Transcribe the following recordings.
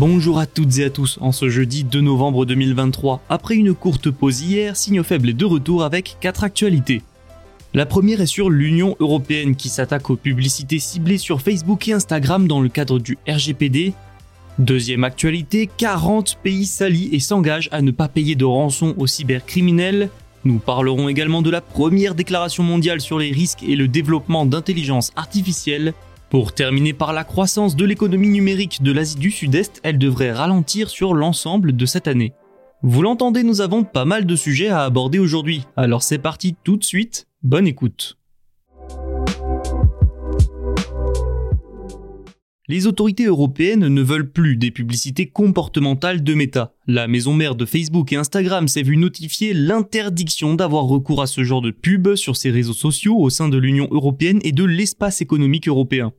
Bonjour à toutes et à tous en ce jeudi 2 novembre 2023. Après une courte pause hier, Signaux faibles est de retour avec 4 actualités. La première est sur l'Union européenne qui s'attaque aux publicités ciblées sur Facebook et Instagram dans le cadre du RGPD. Deuxième actualité, 40 pays s'allient et s'engagent à ne pas payer de rançon aux cybercriminels. Nous parlerons également de la première déclaration mondiale sur les risques et le développement d'intelligence artificielle. Pour terminer par la croissance de l'économie numérique de l'Asie du Sud-Est, elle devrait ralentir sur l'ensemble de cette année. Vous l'entendez, nous avons pas mal de sujets à aborder aujourd'hui, alors c'est parti tout de suite, bonne écoute. Les autorités européennes ne veulent plus des publicités comportementales de Meta. La maison mère de Facebook et Instagram s'est vue notifier l'interdiction d'avoir recours à ce genre de pub sur ses réseaux sociaux au sein de l'Union européenne et de l'espace économique européen.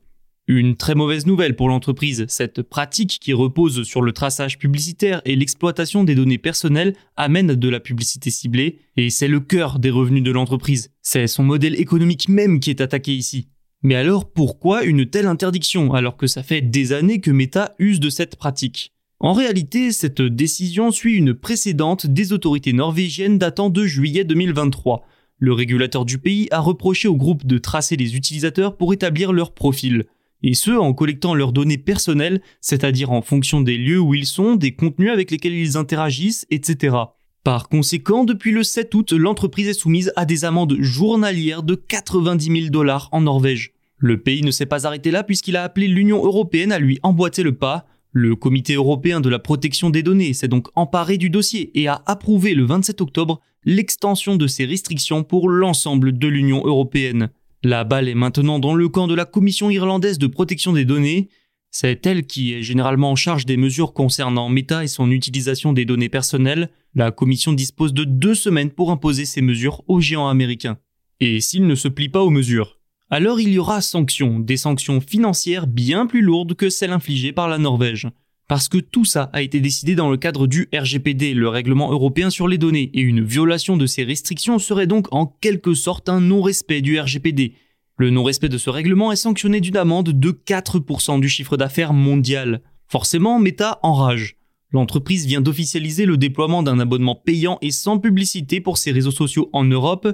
Une très mauvaise nouvelle pour l'entreprise, cette pratique qui repose sur le traçage publicitaire et l'exploitation des données personnelles amène de la publicité ciblée, et c'est le cœur des revenus de l'entreprise. C'est son modèle économique même qui est attaqué ici. Mais alors pourquoi une telle interdiction alors que ça fait des années que Meta use de cette pratique? En réalité, cette décision suit une précédente des autorités norvégiennes datant de juillet 2023. Le régulateur du pays a reproché au groupe de tracer les utilisateurs pour établir leur profil. Et ce, en collectant leurs données personnelles, c'est-à-dire en fonction des lieux où ils sont, des contenus avec lesquels ils interagissent, etc. Par conséquent, depuis le 7 août, l'entreprise est soumise à des amendes journalières de 90 000 dollars en Norvège. Le pays ne s'est pas arrêté là puisqu'il a appelé l'Union européenne à lui emboîter le pas. Le Comité européen de la protection des données s'est donc emparé du dossier et a approuvé le 27 octobre l'extension de ces restrictions pour l'ensemble de l'Union européenne. La balle est maintenant dans le camp de la Commission irlandaise de protection des données. C'est elle qui est généralement en charge des mesures concernant Meta et son utilisation des données personnelles. La commission dispose de deux semaines pour imposer ces mesures aux géants américains. Et s'il ne se plie pas aux mesures, alors il y aura sanctions, des sanctions financières bien plus lourdes que celles infligées par la Norvège. Parce que tout ça a été décidé dans le cadre du RGPD, le règlement européen sur les données, et une violation de ces restrictions serait donc en quelque sorte un non-respect du RGPD. Le non-respect de ce règlement est sanctionné d'une amende de 4% du chiffre d'affaires mondial. Forcément, Meta enrage. L'entreprise vient d'officialiser le déploiement d'un abonnement payant et sans publicité pour ses réseaux sociaux en Europe,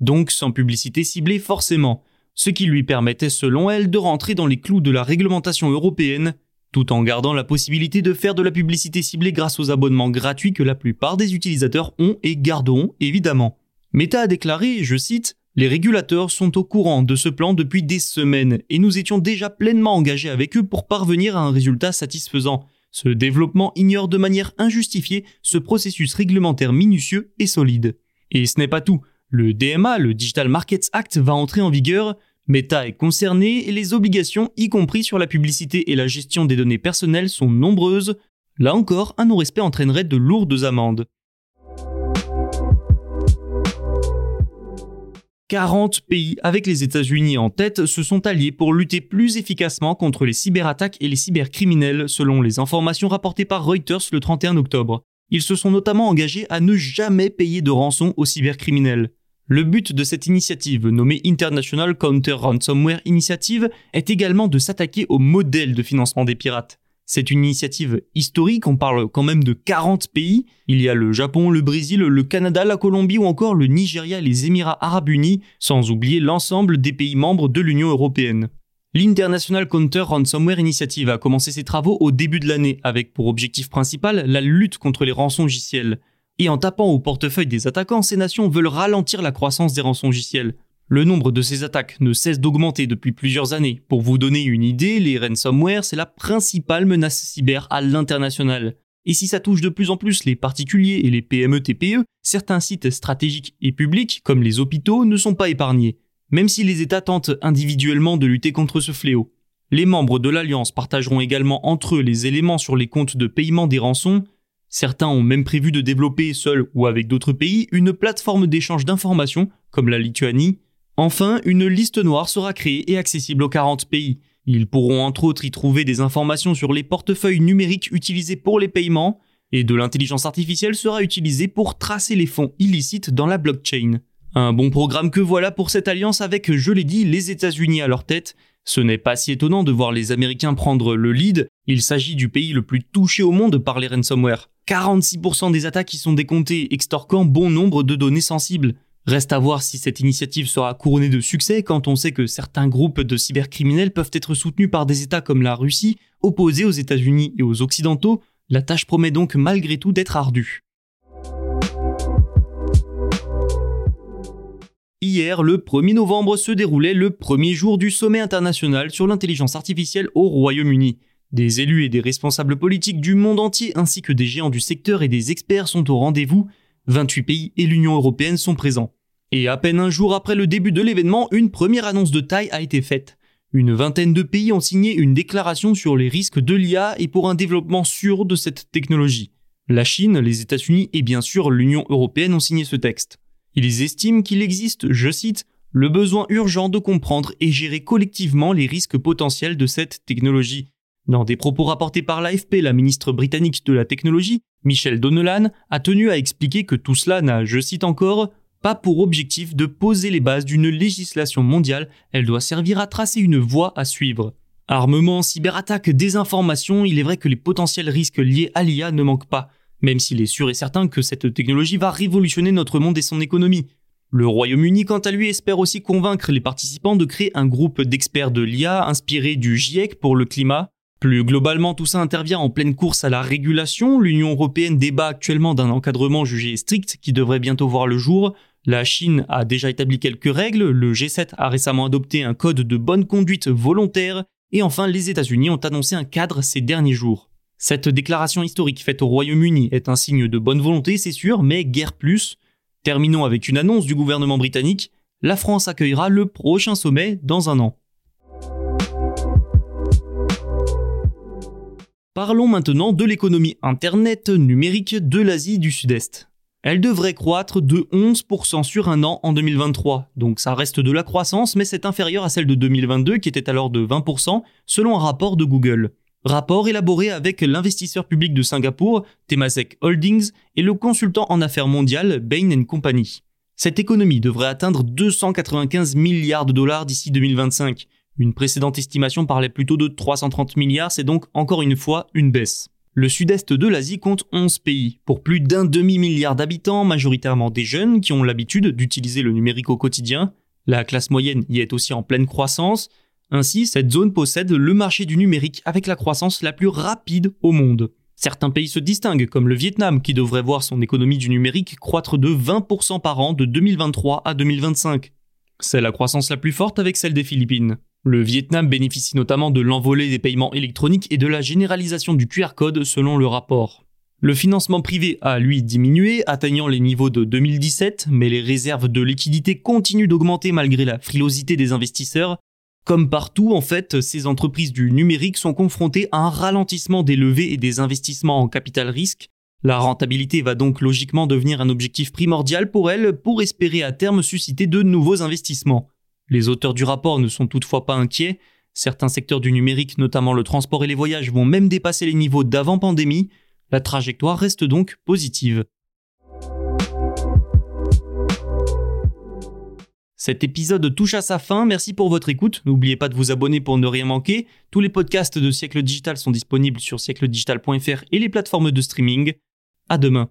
donc sans publicité ciblée forcément, ce qui lui permettait selon elle de rentrer dans les clous de la réglementation européenne, tout en gardant la possibilité de faire de la publicité ciblée grâce aux abonnements gratuits que la plupart des utilisateurs ont et garderont évidemment. Meta a déclaré, je cite, les régulateurs sont au courant de ce plan depuis des semaines et nous étions déjà pleinement engagés avec eux pour parvenir à un résultat satisfaisant. Ce développement ignore de manière injustifiée ce processus réglementaire minutieux et solide. Et ce n'est pas tout. Le DMA, le Digital Markets Act, va entrer en vigueur. Meta est concerné et les obligations, y compris sur la publicité et la gestion des données personnelles, sont nombreuses. Là encore, un non-respect entraînerait de lourdes amendes. 40 pays, avec les États-Unis en tête, se sont alliés pour lutter plus efficacement contre les cyberattaques et les cybercriminels, selon les informations rapportées par Reuters le 31 octobre. Ils se sont notamment engagés à ne jamais payer de rançon aux cybercriminels. Le but de cette initiative, nommée International Counter Ransomware Initiative, est également de s'attaquer au modèle de financement des pirates. C'est une initiative historique, on parle quand même de 40 pays. Il y a le Japon, le Brésil, le Canada, la Colombie ou encore le Nigeria et les Émirats arabes unis, sans oublier l'ensemble des pays membres de l'Union européenne. L'International Counter Ransomware Initiative a commencé ses travaux au début de l'année avec pour objectif principal la lutte contre les rançongiciels. Et en tapant au portefeuille des attaquants, ces nations veulent ralentir la croissance des rançongiciels. Le nombre de ces attaques ne cesse d'augmenter depuis plusieurs années. Pour vous donner une idée, les ransomware, c'est la principale menace cyber à l'international. Et si ça touche de plus en plus les particuliers et les PME-TPE, e, certains sites stratégiques et publics, comme les hôpitaux, ne sont pas épargnés, même si les États tentent individuellement de lutter contre ce fléau. Les membres de l'Alliance partageront également entre eux les éléments sur les comptes de paiement des rançons. Certains ont même prévu de développer, seuls ou avec d'autres pays, une plateforme d'échange d'informations, comme la Lituanie, Enfin, une liste noire sera créée et accessible aux 40 pays. Ils pourront entre autres y trouver des informations sur les portefeuilles numériques utilisés pour les paiements, et de l'intelligence artificielle sera utilisée pour tracer les fonds illicites dans la blockchain. Un bon programme que voilà pour cette alliance avec, je l'ai dit, les États-Unis à leur tête. Ce n'est pas si étonnant de voir les Américains prendre le lead, il s'agit du pays le plus touché au monde par les ransomware. 46% des attaques y sont décomptées, extorquant bon nombre de données sensibles. Reste à voir si cette initiative sera couronnée de succès quand on sait que certains groupes de cybercriminels peuvent être soutenus par des États comme la Russie, opposés aux États-Unis et aux Occidentaux. La tâche promet donc malgré tout d'être ardue. Hier, le 1er novembre, se déroulait le premier jour du sommet international sur l'intelligence artificielle au Royaume-Uni. Des élus et des responsables politiques du monde entier ainsi que des géants du secteur et des experts sont au rendez-vous 28 pays et l'Union européenne sont présents. Et à peine un jour après le début de l'événement, une première annonce de taille a été faite. Une vingtaine de pays ont signé une déclaration sur les risques de l'IA et pour un développement sûr de cette technologie. La Chine, les États-Unis et bien sûr l'Union européenne ont signé ce texte. Ils estiment qu'il existe, je cite, le besoin urgent de comprendre et gérer collectivement les risques potentiels de cette technologie. Dans des propos rapportés par l'AFP, la ministre britannique de la technologie Michel Donnellan a tenu à expliquer que tout cela n'a, je cite encore, pas pour objectif de poser les bases d'une législation mondiale, elle doit servir à tracer une voie à suivre. Armement, cyberattaque, désinformation, il est vrai que les potentiels risques liés à l'IA ne manquent pas, même s'il est sûr et certain que cette technologie va révolutionner notre monde et son économie. Le Royaume-Uni, quant à lui, espère aussi convaincre les participants de créer un groupe d'experts de l'IA inspiré du GIEC pour le climat, plus globalement, tout ça intervient en pleine course à la régulation. L'Union européenne débat actuellement d'un encadrement jugé strict qui devrait bientôt voir le jour. La Chine a déjà établi quelques règles, le G7 a récemment adopté un code de bonne conduite volontaire, et enfin les États-Unis ont annoncé un cadre ces derniers jours. Cette déclaration historique faite au Royaume-Uni est un signe de bonne volonté, c'est sûr, mais guère plus. Terminons avec une annonce du gouvernement britannique, la France accueillera le prochain sommet dans un an. Parlons maintenant de l'économie Internet numérique de l'Asie du Sud-Est. Elle devrait croître de 11% sur un an en 2023, donc ça reste de la croissance, mais c'est inférieur à celle de 2022 qui était alors de 20% selon un rapport de Google. Rapport élaboré avec l'investisseur public de Singapour, Temasek Holdings, et le consultant en affaires mondiales Bain Company. Cette économie devrait atteindre 295 milliards de dollars d'ici 2025, une précédente estimation parlait plutôt de 330 milliards, c'est donc encore une fois une baisse. Le sud-est de l'Asie compte 11 pays, pour plus d'un demi-milliard d'habitants, majoritairement des jeunes qui ont l'habitude d'utiliser le numérique au quotidien. La classe moyenne y est aussi en pleine croissance. Ainsi, cette zone possède le marché du numérique avec la croissance la plus rapide au monde. Certains pays se distinguent, comme le Vietnam, qui devrait voir son économie du numérique croître de 20% par an de 2023 à 2025. C'est la croissance la plus forte avec celle des Philippines. Le Vietnam bénéficie notamment de l'envolée des paiements électroniques et de la généralisation du QR code selon le rapport. Le financement privé a lui diminué, atteignant les niveaux de 2017, mais les réserves de liquidité continuent d'augmenter malgré la frilosité des investisseurs. Comme partout, en fait, ces entreprises du numérique sont confrontées à un ralentissement des levées et des investissements en capital risque. La rentabilité va donc logiquement devenir un objectif primordial pour elles pour espérer à terme susciter de nouveaux investissements. Les auteurs du rapport ne sont toutefois pas inquiets. Certains secteurs du numérique, notamment le transport et les voyages, vont même dépasser les niveaux d'avant pandémie. La trajectoire reste donc positive. Cet épisode touche à sa fin, merci pour votre écoute. N'oubliez pas de vous abonner pour ne rien manquer. Tous les podcasts de Siècle Digital sont disponibles sur siècledigital.fr et les plateformes de streaming. À demain.